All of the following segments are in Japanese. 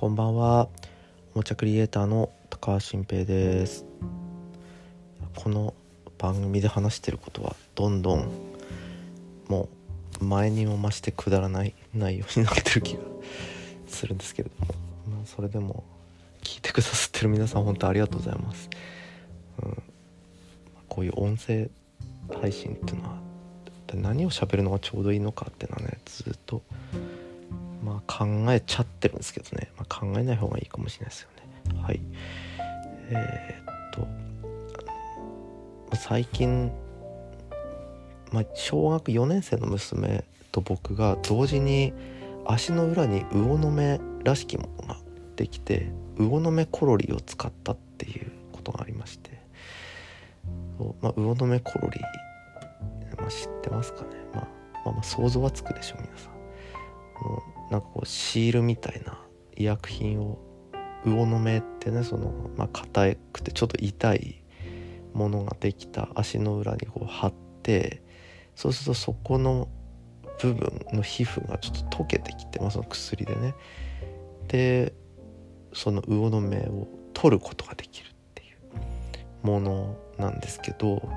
こんばんは。おもちゃクリエイターの高橋新平です。この番組で話してることはどんどんもう前にも増してくだらない内容になってる気がするんですけれども、まあ、それでも聞いてくださってる皆さん本当ありがとうございます、うん、こういう音声配信っていうのは何を喋るのがちょうどいいのかっていうのはねずっとまあ考えちゃってるんですけどね、まあ、考えない方がいいかもしれないですよね。はい。えー、っと最近、まあ、小学4年生の娘と僕が同時に足の裏に魚の目らしきものができて魚の目コロリを使ったっていうことがありまして。まあ、魚の目コロリまあ、知ってますかね、まあ、まあまあ想像はつくでしょ皆さん。なんかこうシールみたいな医薬品を魚の目ってねそのまあ硬くてちょっと痛いものができた足の裏にこう貼ってそうするとそこの部分の皮膚がちょっと溶けてきて、まあ、その薬でね。でその魚の目を取ることができるっていうものなんですけど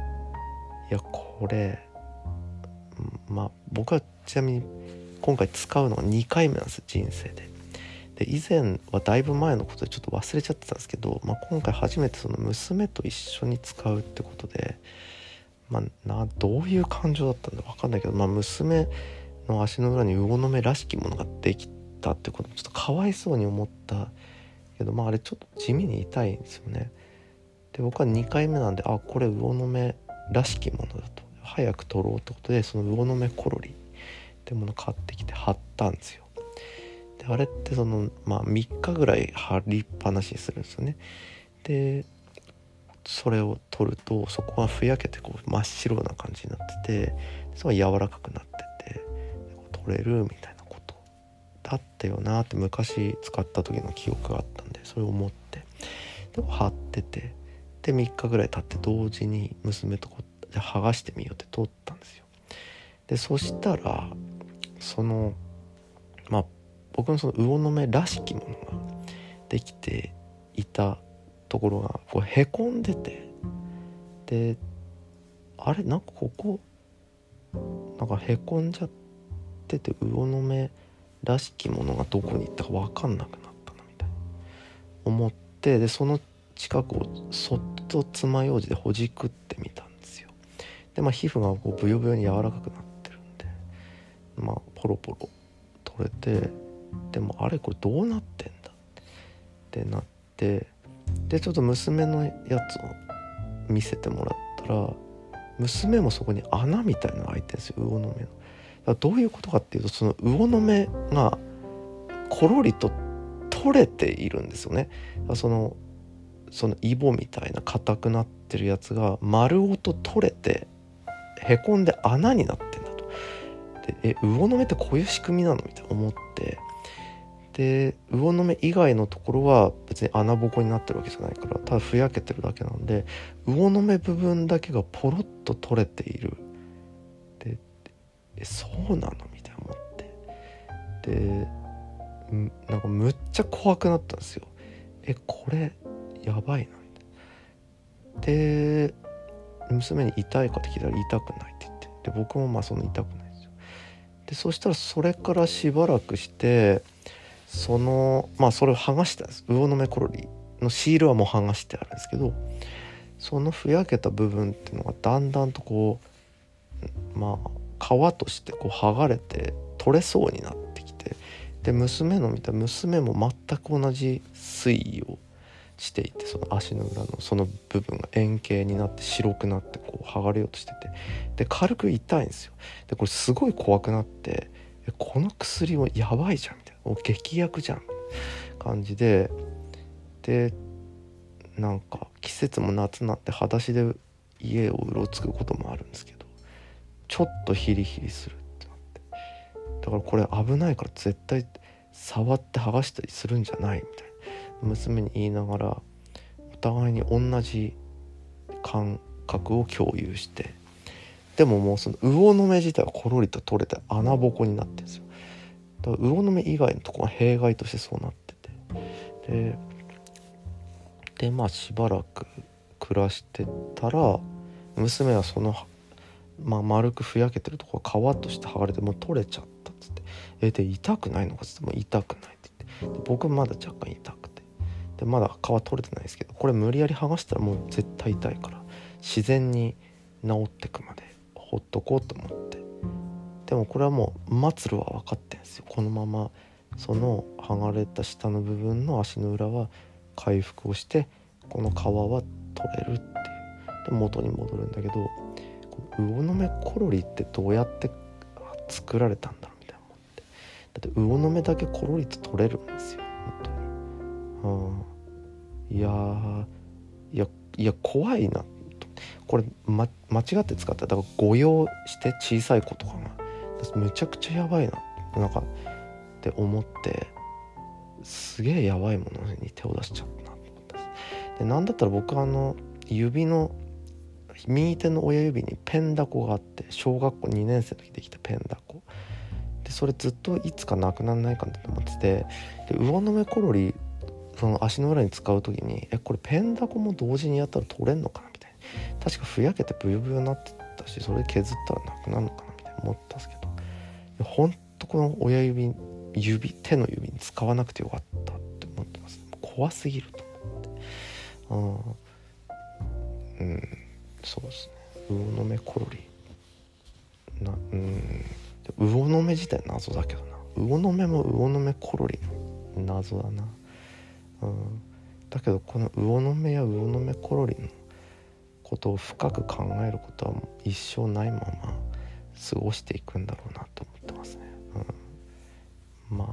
いやこれまあ僕はちなみに今回使うのが2回目なんです人生で。で以前はだいぶ前のことでちょっと忘れちゃってたんですけど、まあ、今回初めてその娘と一緒に使うってことで、まあ、などういう感情だったんだ分かんないけど、まあ、娘の足の裏に魚の目らしきものができたってこともちょっとかわいそうに思ったけど、まあ、あれちょっと地味に痛いんですよね。で僕は2回目なんであこれ魚の目らしきものだと早く取ろうってことでその魚の目コロリってもの買ってきて貼ったんですよ。であれってそのまあ3日ぐらい貼りっぱなしにするんですよね。でそれを取るとそこがふやけてこう真っ白な感じになっててそれが柔らかくなってて取れるみたいなことだったよなって昔使った時の記憶があったんでそれを思ってでも貼っててで3日ぐらい経って同時に娘とこう剥がしてみようって取ったんですよ。でそしたらそのまあ僕のその魚の目らしきものができていたところがこうへこんでてであれなんかここなんかへこんじゃってて魚の目らしきものがどこに行ったか分かんなくなったなみたいな。思ってでその近くをそっと爪楊枝でほじくってみたんですよ。でまあ皮膚がこうブヨブヨに柔らかくなってるんでまあポロポロ取れてでもあれこれどうなってんだってなってでちょっと娘のやつを見せてもらったら娘もそこに穴みたいなの開いてるんですよ魚の目の。だどういうことかっていうとその魚の目がコロリと取れているんですよね。そのそのイボみたいな硬くなってるやつが丸ごと取れてへこんで穴になって。でえ魚の目ってこういう仕組みなの？みたいな思って。で魚の目以外のところは別に穴ぼこになってるわけじゃないからただふやけてるだけなんで魚の目部分だけがポロッと取れている。でえそうなの？みたいな思って。でなんかむっちゃ怖くなったんですよ。えこれやばいなみたいな。で娘に痛いかって聞いたら痛くないって言って。で僕もまあそんな痛くない。でそしたらそれからしばらくしてそのまあそれを剥がしたんです。魚の目コロリのシールはもう剥がしてあるんですけどそのふやけた部分っていうのがだんだんとこうまあ皮としてこう剥がれて取れそうになってきてで娘の見た娘も全く同じ推移をしていてその足の裏のその部分が円形になって白くなってこう剥がれようとしてて。で軽く痛いんですよ。でこれすごい怖くなってこの薬もやばいじゃんみたいな。劇薬じゃん感じで。でなんか季節も夏になって裸足で家をうろつくこともあるんですけどちょっとヒリヒリするってなって。だからこれ危ないから絶対触って剥がしたりするんじゃないみたいな。娘に言いながらお互いに同じ感覚を共有してでももうその魚の目自体はコロリと取れて穴ぼこになってるんですよ。だから魚の目以外のとこが弊害としてそうなってて。ででまあしばらく暮らしてたら娘はその、まあ、丸くふやけてるところ皮として剥がれてもう取れちゃったっつって「えで痛くないのか?」っつって「もう痛くない」って言って。僕まだ若干痛くて。でまだ皮取れてないですけどこれ無理やり剥がしたらもう絶対痛いから自然に治ってくまでほっとこうと思って。でもこれはもう末路は分かってんですよ。このままその剥がれた下の部分の足の裏は回復をしてこの皮は取れるっていう。で元に戻るんだけど魚の目コロリってどうやって作られたんだろうみたいな思って。だって魚の目だけコロリと取れるんですよ、うん、いやいやいや怖いな。これ、ま、間違って使った。だから誤用して小さい子とかがめちゃくちゃやばいな。なんかって思って。すげえやばいものに手を出しちゃったな。と思ったでなんだったら僕あの指の右手の親指にペンダコがあって小学校2年生の時できたペンダコ。でそれずっといつかなくならないかなと思ってて。で魚の目コロリその足の裏に使う時にえこれペンダコも同時にやったら取れんのかなみたいな。確かふやけてブヨブヨになってたしそれ削ったらなくなるのかなみたいな。思ったんですけど。ほんとこの親指指手の指に使わなくてよかったって思ってます。怖すぎると思って。うんうん。そうですね。魚の目コロリなうん。魚の目自体謎だけどな。魚の目も魚の目コロリ謎だな。うん。だけどこの魚の目や魚の目コロリのことを深く考えることは一生ないまま過ごしていくんだろうなと思ってますね。うん。まあ、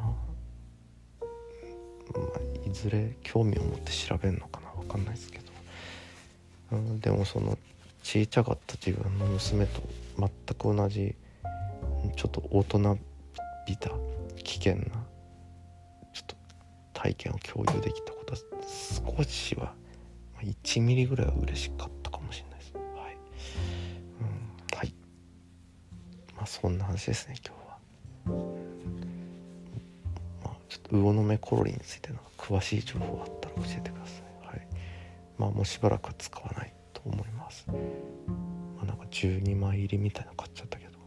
まあ、いずれ興味を持って調べるのかな分かんないですけど、うん、でもその小さかった自分の娘と全く同じちょっと大人びた危険な体験を共有できたことは少しは1ミリぐらいは嬉しかったかもしれないですはい、うん、はいまあそんな話ですね今日は。ま、ちょっと魚の目コロリについての詳しい情報あったら教えてください。はい、まあもうしばらく使わないと思います。まあ、なんか12枚入りみたいなの買っちゃったけど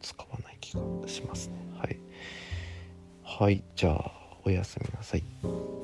使わない気がしますね。はい。はい、じゃあおやすみなさい。